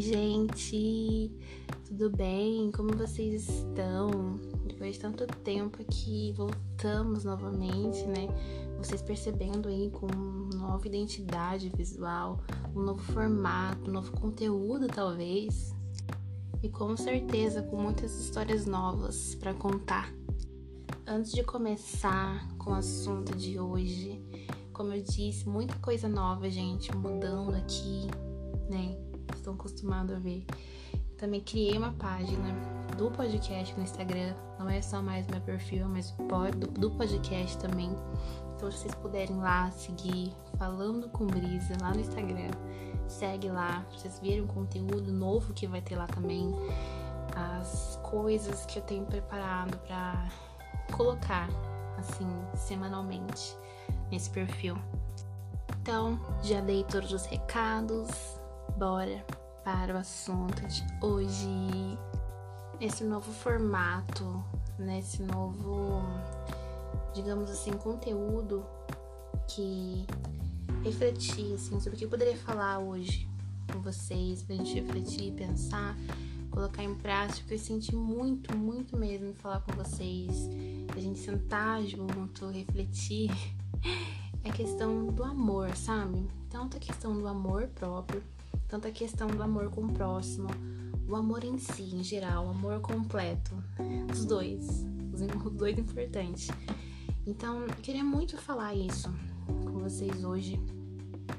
Oi, gente! Tudo bem? Como vocês estão? Depois de tanto tempo que voltamos novamente, né? Vocês percebendo aí com nova identidade visual, um novo formato, um novo conteúdo, talvez. E com certeza com muitas histórias novas para contar. Antes de começar com o assunto de hoje, como eu disse, muita coisa nova, gente, mudando aqui, né? Estão acostumados a ver. Também criei uma página do podcast no Instagram. Não é só mais meu perfil, mas do podcast também. Então, se vocês puderem lá seguir Falando com Brisa lá no Instagram, segue lá. Vocês verem o conteúdo novo que vai ter lá também. As coisas que eu tenho preparado para colocar assim semanalmente nesse perfil. Então, já dei todos os recados, bora para o assunto de hoje. Esse novo formato, nesse né? novo, digamos assim, conteúdo que refletir assim, sobre o que eu poderia falar hoje com vocês, pra gente refletir, pensar, colocar em prática. Eu senti muito, muito mesmo falar com vocês, a gente sentar junto, refletir é questão do amor, sabe? Tanto a questão do amor próprio, tanto a questão do amor com o próximo, o amor em si, em geral, o amor completo, os dois, os dois importantes. Então, eu queria muito falar isso com vocês hoje.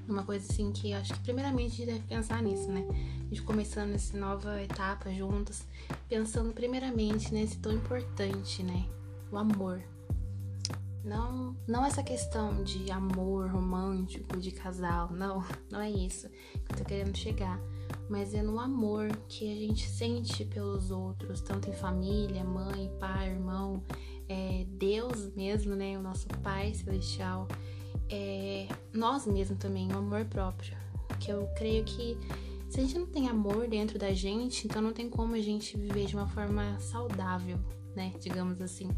Uma coisa assim que eu acho que primeiramente a gente deve pensar nisso, né? A gente começando essa nova etapa juntos, pensando primeiramente nesse tão importante, né? O amor. Não, não essa questão de amor romântico, de casal, não, não é isso que eu tô querendo chegar, mas é no amor que a gente sente pelos outros, tanto em família, mãe, pai, irmão, é Deus mesmo, né, o nosso Pai Celestial, é nós mesmos também, o amor próprio, que eu creio que se a gente não tem amor dentro da gente, então não tem como a gente viver de uma forma saudável, né, digamos assim.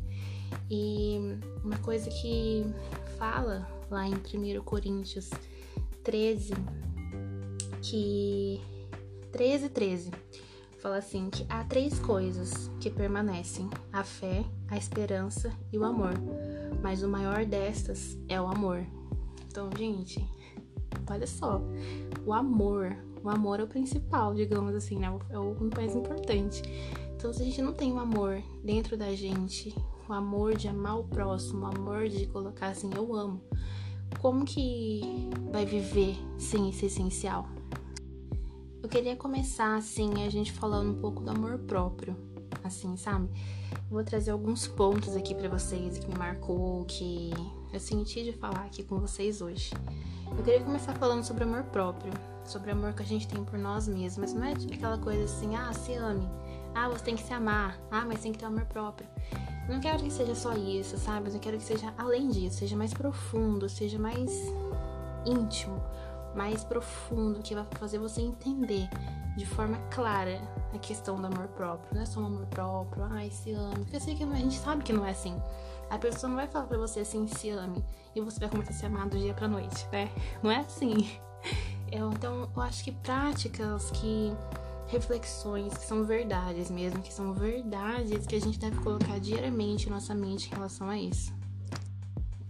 E uma coisa que fala lá em 1 Coríntios 13, que 13, 13, fala assim que há três coisas que permanecem: a fé, a esperança e o amor. Mas o maior destas é o amor. Então, gente, olha só, o amor, o amor é o principal, digamos assim, né? É o mais importante. Então, se a gente não tem o amor dentro da gente, o amor de amar o próximo, o amor de colocar assim, eu amo. Como que vai viver sem esse essencial? Eu queria começar assim, a gente falando um pouco do amor próprio, assim, sabe? vou trazer alguns pontos aqui para vocês que me marcou, que eu senti de falar aqui com vocês hoje. Eu queria começar falando sobre amor próprio, sobre o amor que a gente tem por nós mesmos. Não é aquela coisa assim, ah, se ame, ah, você tem que se amar, ah, mas tem que ter amor próprio. Não quero que seja só isso, sabe? Eu quero que seja além disso, seja mais profundo, seja mais íntimo, mais profundo, que vai fazer você entender de forma clara a questão do amor próprio. Não é só um amor próprio, ai, se ame. Porque eu sei que a gente sabe que não é assim. A pessoa não vai falar pra você assim, se ame, e você vai começar a se amar do dia pra noite, né? Não é assim. Então, eu acho que práticas que reflexões que são verdades mesmo, que são verdades que a gente deve colocar diariamente em nossa mente em relação a isso.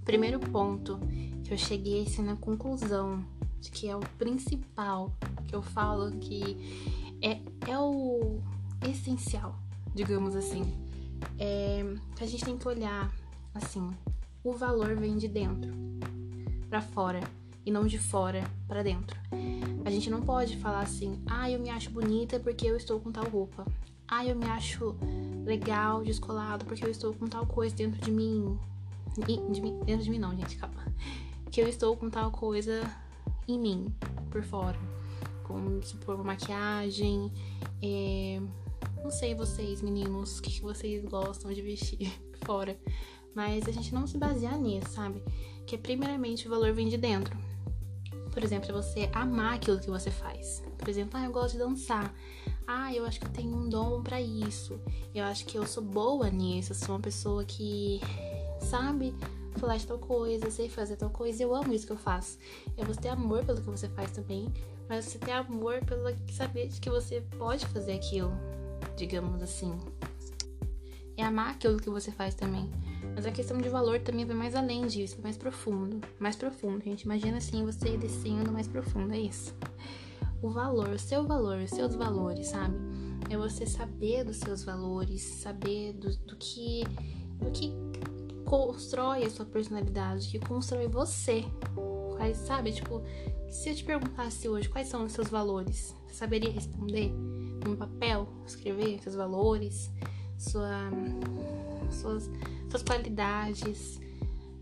Primeiro ponto que eu cheguei assim, na conclusão de que é o principal, que eu falo que é, é o essencial, digamos assim, é que a gente tem que olhar assim, o valor vem de dentro para fora e não de fora para dentro. A gente não pode falar assim, ah, eu me acho bonita porque eu estou com tal roupa. Ah, eu me acho legal, descolado porque eu estou com tal coisa dentro de mim. De mim dentro de mim não, gente, calma. Que eu estou com tal coisa em mim, por fora. Com, tipo, maquiagem. É... Não sei vocês, meninos, o que, que vocês gostam de vestir fora. Mas a gente não se basear nisso, sabe? Que primeiramente o valor vem de dentro. Por exemplo, é você amar aquilo que você faz. Por exemplo, ah, eu gosto de dançar. Ah, eu acho que eu tenho um dom para isso. Eu acho que eu sou boa nisso. Eu sou uma pessoa que, sabe, falar de tal coisa, sei fazer tal coisa. Eu amo isso que eu faço. É você ter amor pelo que você faz também, mas você ter amor pelo saber de que você pode fazer aquilo, digamos assim. É amar aquilo que você faz também. Mas a questão de valor também vai mais além disso, mais profundo. Mais profundo, gente. Imagina assim, você descendo mais profundo, é isso. O valor, o seu valor, os seus valores, sabe? É você saber dos seus valores, saber do, do que do que constrói a sua personalidade, que constrói você. Quais, sabe? Tipo, se eu te perguntasse hoje quais são os seus valores, você saberia responder num papel, escrever seus valores, sua, suas, suas qualidades.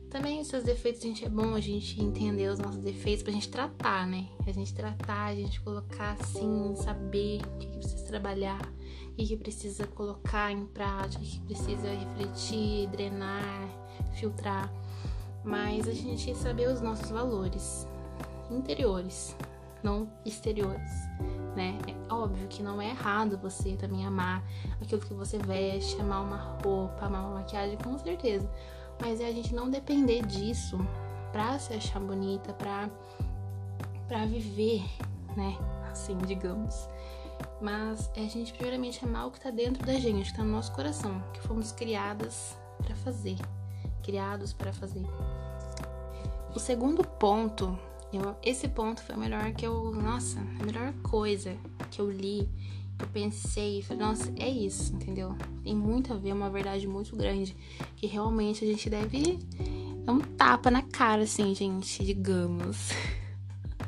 Também seus defeitos, gente é bom a gente entender os nossos defeitos pra gente tratar, né? A gente tratar, a gente colocar assim, saber o que, que precisa trabalhar, o que, que precisa colocar em prática, o que precisa refletir, drenar, filtrar. Mas a gente saber os nossos valores interiores, não exteriores né? É óbvio que não é errado você também amar aquilo que você veste, amar uma roupa, amar uma maquiagem, com certeza. Mas é a gente não depender disso pra se achar bonita, pra, pra viver, né? Assim, digamos. Mas é a gente primeiramente amar o que tá dentro da gente, que tá no nosso coração, que fomos criadas para fazer, criados para fazer. O segundo ponto eu, esse ponto foi o melhor que eu. Nossa, a melhor coisa que eu li, eu pensei. Falei, nossa, é isso, entendeu? Tem muito a ver, uma verdade muito grande. Que realmente a gente deve dar um tapa na cara, assim, gente, digamos.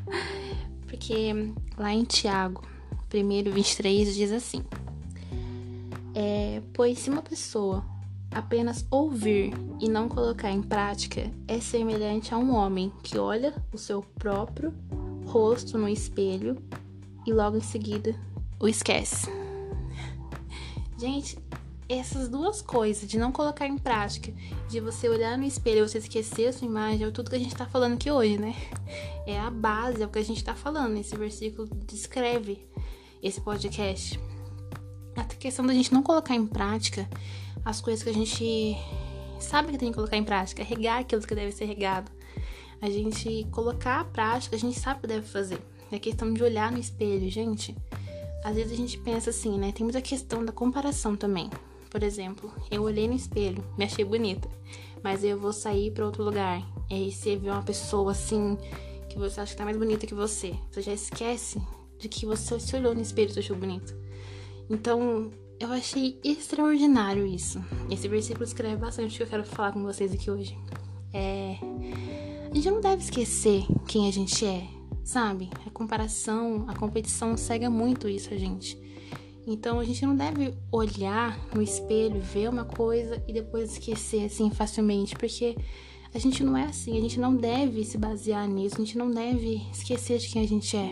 Porque lá em Tiago, 1, 23, diz assim: é, Pois se uma pessoa Apenas ouvir e não colocar em prática é semelhante a um homem que olha o seu próprio rosto no espelho e logo em seguida o esquece. Gente, essas duas coisas, de não colocar em prática, de você olhar no espelho e você esquecer a sua imagem, é tudo que a gente tá falando aqui hoje, né? É a base, é o que a gente tá falando. Esse versículo descreve esse podcast. A questão da gente não colocar em prática as coisas que a gente sabe que tem que colocar em prática, regar aquilo que deve ser regado. A gente colocar a prática, a gente sabe o que deve fazer. É questão de olhar no espelho, gente. Às vezes a gente pensa assim, né? Tem muita questão da comparação também. Por exemplo, eu olhei no espelho, me achei bonita, mas eu vou sair para outro lugar. E aí você vê uma pessoa assim que você acha que tá mais bonita que você. Você já esquece de que você se olhou no espelho e achou bonito. Então, eu achei extraordinário isso. Esse versículo escreve bastante o que eu quero falar com vocês aqui hoje. É. A gente não deve esquecer quem a gente é, sabe? A comparação, a competição cega muito isso a gente. Então a gente não deve olhar no espelho, ver uma coisa e depois esquecer assim facilmente, porque a gente não é assim, a gente não deve se basear nisso, a gente não deve esquecer de quem a gente é.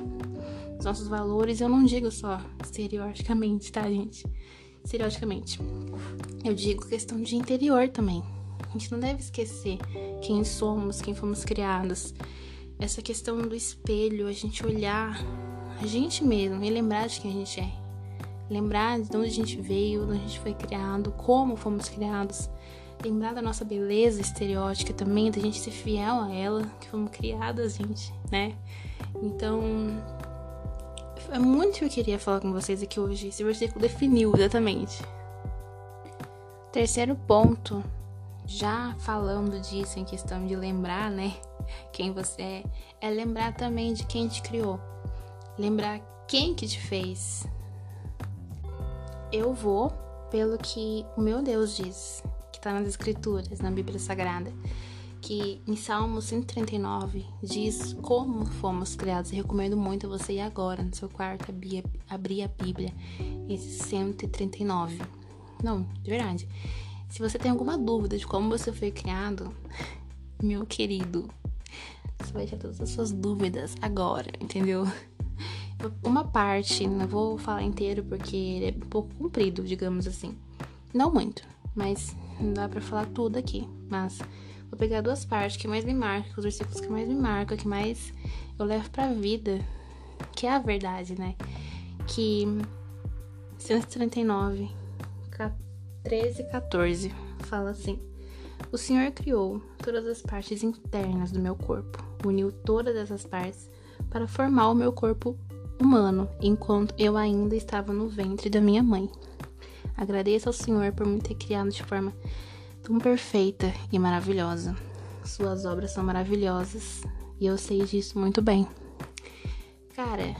Os nossos valores, eu não digo só estereoticamente, tá, gente? Seriosamente, Eu digo questão de interior também. A gente não deve esquecer quem somos, quem fomos criados. Essa questão do espelho, a gente olhar a gente mesmo e lembrar de quem a gente é. Lembrar de onde a gente veio, de onde a gente foi criado, como fomos criados. Lembrar da nossa beleza estereótica também, da gente ser fiel a ela, que fomos criadas, gente, né? Então, é muito que eu queria falar com vocês aqui hoje. Esse versículo definiu exatamente. Terceiro ponto, já falando disso em questão de lembrar, né? Quem você é, é lembrar também de quem te criou. Lembrar quem que te fez. Eu vou pelo que o meu Deus diz, que está nas Escrituras, na Bíblia Sagrada que em Salmo 139 diz como fomos criados. Eu recomendo muito você ir agora no seu quarto abrir, abrir a Bíblia, esse 139. Não, de verdade. Se você tem alguma dúvida de como você foi criado, meu querido, você vai tirar todas as suas dúvidas agora, entendeu? Uma parte, não vou falar inteiro porque ele é um pouco comprido, digamos assim. Não muito, mas não dá para falar tudo aqui. Mas Vou pegar duas partes que mais me marcam, os versículos que mais me marcam, que mais eu levo pra vida, que é a verdade, né? Que 139, 13 e 14 fala assim: O Senhor criou todas as partes internas do meu corpo, uniu todas essas partes para formar o meu corpo humano, enquanto eu ainda estava no ventre da minha mãe. Agradeço ao Senhor por me ter criado de forma tão perfeita e maravilhosa. Suas obras são maravilhosas e eu sei disso muito bem. Cara,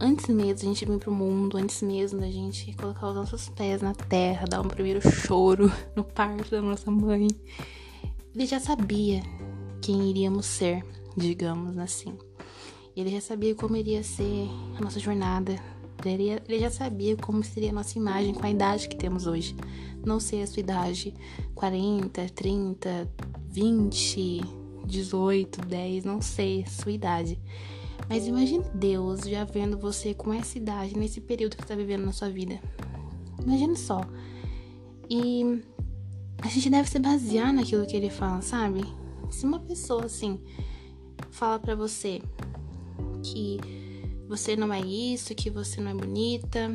antes mesmo da gente vir pro mundo, antes mesmo da gente colocar os nossos pés na terra, dar um primeiro choro no parto da nossa mãe, ele já sabia quem iríamos ser, digamos assim. Ele já sabia como iria ser a nossa jornada. Ele, já sabia como seria a nossa imagem com a idade que temos hoje. Não sei a sua idade, 40, 30, 20, 18, 10, não sei a sua idade. Mas imagine Deus já vendo você com essa idade, nesse período que está vivendo na sua vida. Imagine só. E a gente deve se basear naquilo que ele fala, sabe? Se uma pessoa assim fala para você que você não é isso, que você não é bonita,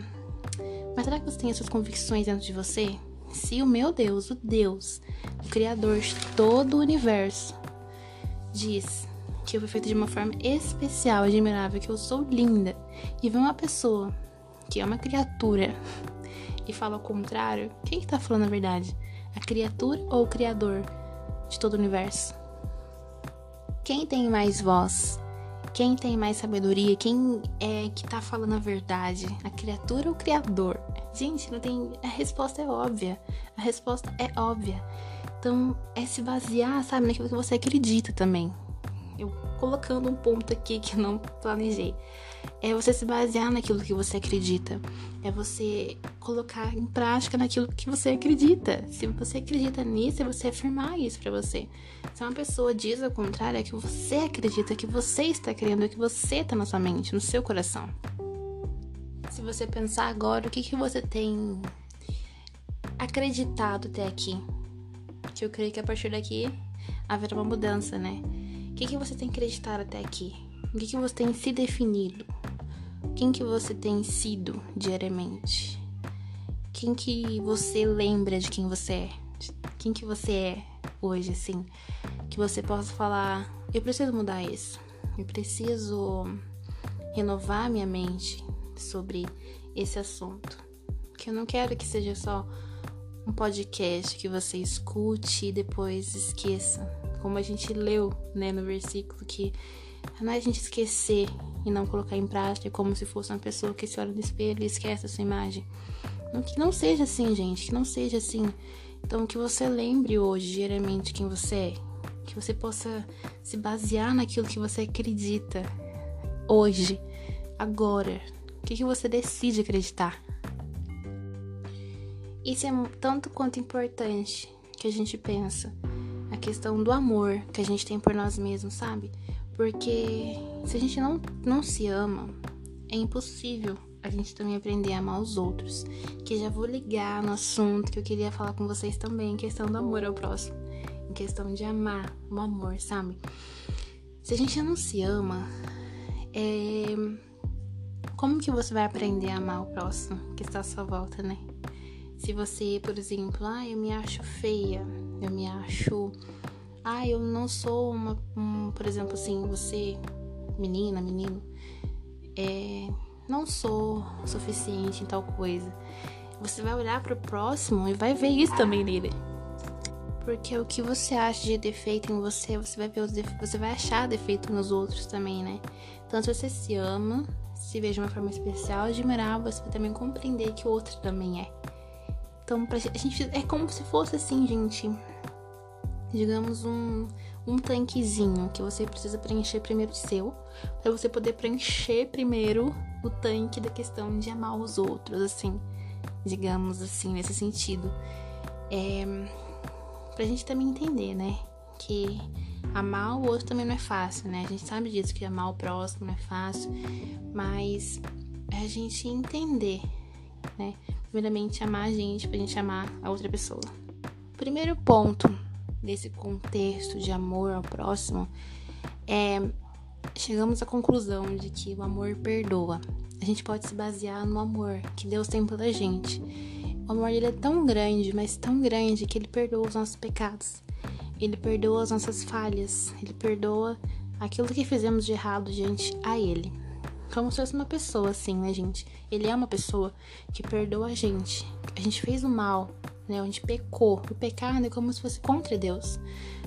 mas será que você tem essas convicções dentro de você? Se o meu Deus, o Deus, o Criador de todo o universo, diz que eu fui feita de uma forma especial, admirável, que eu sou linda, e vem uma pessoa que é uma criatura e fala o contrário, quem que tá falando a verdade? A criatura ou o criador de todo o universo? Quem tem mais voz? Quem tem mais sabedoria? Quem é que tá falando a verdade? A criatura ou o criador? Gente, não tem. A resposta é óbvia. A resposta é óbvia. Então, é se basear, sabe, naquilo que você acredita também eu colocando um ponto aqui que não planejei. É você se basear naquilo que você acredita. É você colocar em prática naquilo que você acredita. Se você acredita nisso, é você afirmar isso para você. Se uma pessoa diz ao contrário, é que você acredita que você está crendo, é que você está na sua mente, no seu coração. Se você pensar agora, o que, que você tem acreditado até aqui? Que eu creio que a partir daqui haverá uma mudança, né? O que, que você tem acreditado até aqui? O que, que você tem se definido? Quem que você tem sido diariamente? Quem que você lembra de quem você é? Quem que você é hoje, assim? Que você possa falar, eu preciso mudar isso. Eu preciso renovar minha mente sobre esse assunto. Que eu não quero que seja só um podcast que você escute e depois esqueça como a gente leu, né, no versículo, que não é a gente esquecer e não colocar em prática como se fosse uma pessoa que se olha no espelho e esquece a sua imagem. Que não seja assim, gente, que não seja assim. Então, que você lembre hoje, diariamente, quem você é. Que você possa se basear naquilo que você acredita hoje, agora. O que, que você decide acreditar? Isso é tanto quanto importante que a gente pensa a questão do amor que a gente tem por nós mesmos, sabe? Porque se a gente não, não se ama, é impossível a gente também aprender a amar os outros. Que já vou ligar no assunto que eu queria falar com vocês também, questão do amor ao próximo. Em questão de amar o amor, sabe? Se a gente não se ama, é... como que você vai aprender a amar o próximo que está à sua volta, né? Se você, por exemplo, ah, eu me acho feia, eu me acho. Ah, eu não sou uma. Um, por exemplo, assim, você, menina, menino, é, não sou suficiente em tal coisa. Você vai olhar para o próximo e vai ver isso também nele. Porque o que você acha de defeito em você, você vai ver os você vai achar defeito nos outros também, né? Então, se você se ama, se vê de uma forma especial, admirável, você vai também compreender que o outro também é. Então, pra gente, é como se fosse assim, gente. Digamos um, um tanquezinho que você precisa preencher primeiro o seu, para você poder preencher primeiro o tanque da questão de amar os outros, assim, digamos assim, nesse sentido. É, pra gente também entender, né? Que amar o outro também não é fácil, né? A gente sabe disso, que amar o próximo não é fácil, mas é a gente entender, né? primeiramente amar a gente pra gente amar a outra pessoa. primeiro ponto desse contexto de amor ao próximo é chegamos à conclusão de que o amor perdoa. A gente pode se basear no amor que Deus tem pela gente. O amor dele é tão grande, mas tão grande que ele perdoa os nossos pecados. ele perdoa as nossas falhas, ele perdoa aquilo que fizemos de errado diante a ele. Como se fosse uma pessoa assim, né, gente? Ele é uma pessoa que perdoa a gente. A gente fez o mal, né? A gente pecou. O pecado é como se fosse contra Deus.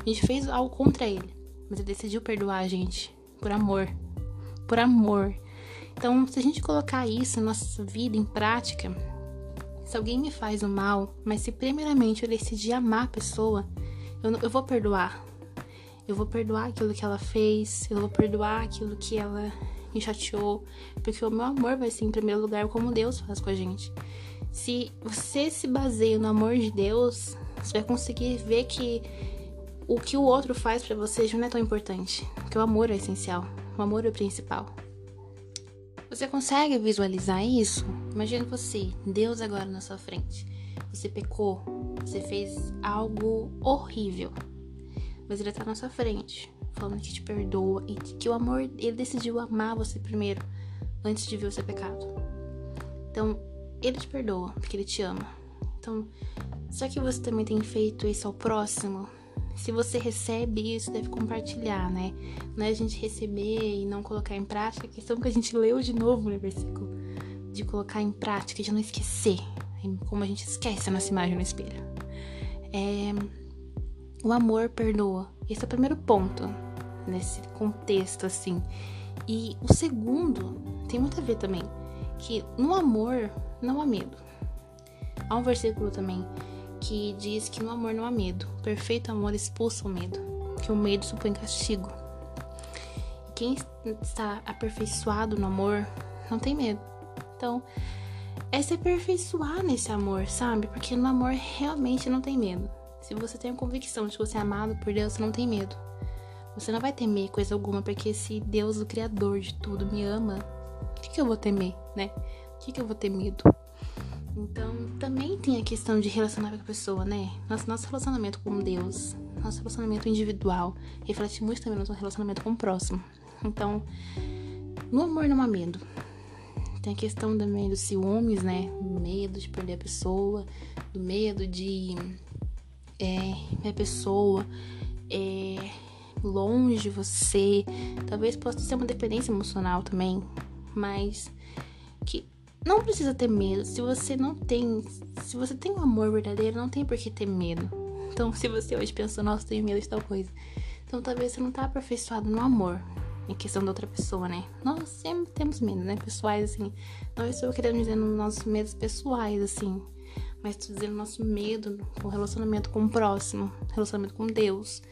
A gente fez algo contra ele, mas ele decidiu perdoar a gente por amor. Por amor. Então, se a gente colocar isso na nossa vida em prática, se alguém me faz o mal, mas se primeiramente eu decidir amar a pessoa, eu, eu vou perdoar. Eu vou perdoar aquilo que ela fez, eu vou perdoar aquilo que ela me chateou, porque o meu amor vai ser em primeiro lugar como Deus faz com a gente. Se você se baseia no amor de Deus, você vai conseguir ver que o que o outro faz para você já não é tão importante, porque o amor é essencial, o amor é o principal. Você consegue visualizar isso? Imagina você, Deus agora na sua frente. Você pecou, você fez algo horrível, mas Ele tá na sua frente falando que te perdoa e que o amor, ele decidiu amar você primeiro, antes de ver o seu pecado. Então, ele te perdoa, porque ele te ama. Então, só que você também tem feito isso ao próximo. Se você recebe isso, deve compartilhar, né? Não é a gente receber e não colocar em prática, a questão que a gente leu de novo no versículo. De colocar em prática, de não esquecer. Como a gente esquece a nossa imagem no espelho. É... O amor perdoa. Esse é o primeiro ponto nesse contexto, assim. E o segundo tem muito a ver também, que no amor não há medo. Há um versículo também que diz que no amor não há medo. Perfeito amor expulsa o medo, que o medo supõe castigo. Quem está aperfeiçoado no amor não tem medo. Então, é se aperfeiçoar nesse amor, sabe? Porque no amor realmente não tem medo. Se você tem a convicção de que você é amado por Deus, você não tem medo. Você não vai temer coisa alguma, porque se Deus, o Criador de tudo, me ama, o que eu vou temer, né? O que, que eu vou ter medo? Então, também tem a questão de relacionar com a pessoa, né? Nosso, nosso relacionamento com Deus, nosso relacionamento individual, reflete muito também no nosso relacionamento com o próximo. Então, no amor não há medo. Tem a questão também dos ciúmes, né? medo de perder a pessoa, do medo de é, a pessoa é, longe de você. Talvez possa ser uma dependência emocional também, mas que não precisa ter medo. Se você não tem, se você tem um amor verdadeiro, não tem por que ter medo. Então, se você hoje pensou, nossa, tenho medo de tal coisa. Então, talvez você não tá aperfeiçoado no amor, em questão da outra pessoa, né? Nós sempre temos medo, né? Pessoais, assim. Não estou querendo dizer nos nossos medos pessoais, assim. Mas estou dizendo nosso medo com relacionamento com o próximo, relacionamento com Deus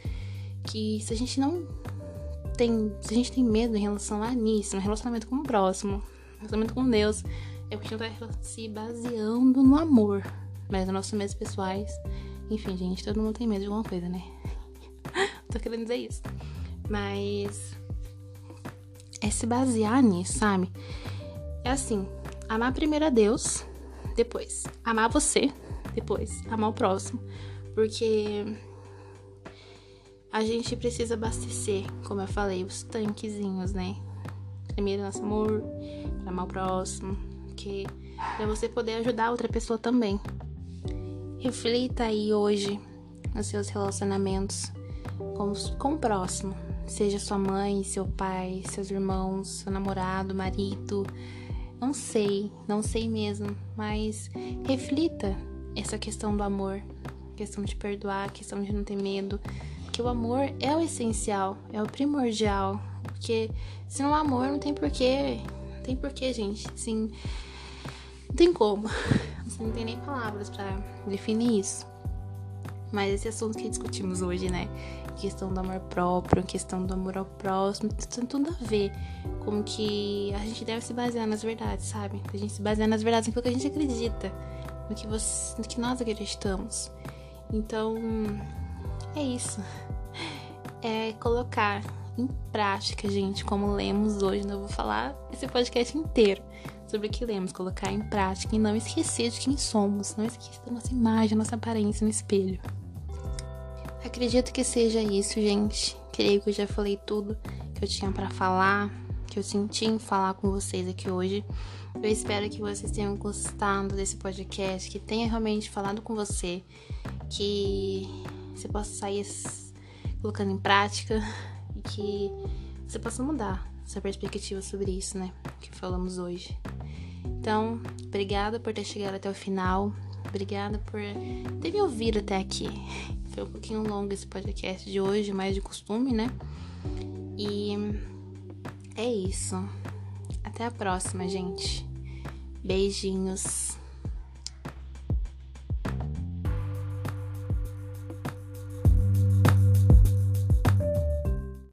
que se a gente não tem, se a gente tem medo em relação a nisso, no relacionamento com o próximo, relacionamento com Deus, é porque a gente tá se baseando no amor, mas nos nossos medos pessoais, enfim, gente, todo mundo tem medo de alguma coisa, né? Tô querendo dizer isso. Mas é se basear nisso, sabe? É assim, amar primeiro a Deus, depois amar você, depois amar o próximo, porque a gente precisa abastecer, como eu falei, os tanquezinhos, né? Primeiro nosso amor, amar o próximo, que pra você poder ajudar outra pessoa também. Reflita aí hoje nos seus relacionamentos com, com o próximo. Seja sua mãe, seu pai, seus irmãos, seu namorado, marido. Não sei, não sei mesmo, mas reflita essa questão do amor, questão de perdoar, questão de não ter medo, que o amor é o essencial, é o primordial. Porque se não há amor, não tem porquê. Não tem porquê, gente. Assim, não tem como. Você não tem nem palavras para definir isso. Mas esse assunto que discutimos hoje, né? Questão do amor próprio, questão do amor ao próximo, tem tudo a ver com que a gente deve se basear nas verdades, sabe? A gente se basear nas verdades naquilo que a gente acredita, no que, você, no que nós acreditamos. Então, é isso. É colocar em prática, gente, como lemos hoje. Não vou falar esse podcast inteiro sobre o que lemos, colocar em prática e não esquecer de quem somos, não esquecer da nossa imagem, nossa aparência no espelho. Acredito que seja isso, gente. Creio que eu já falei tudo que eu tinha para falar, que eu senti em falar com vocês aqui hoje. Eu espero que vocês tenham gostado desse podcast, que tenha realmente falado com você, que você possa sair colocando em prática que você possa mudar sua perspectiva sobre isso, né? Que falamos hoje. Então, obrigada por ter chegado até o final. Obrigada por ter me ouvido até aqui. Foi um pouquinho longo esse podcast de hoje, mais de costume, né? E é isso. Até a próxima, gente. Beijinhos.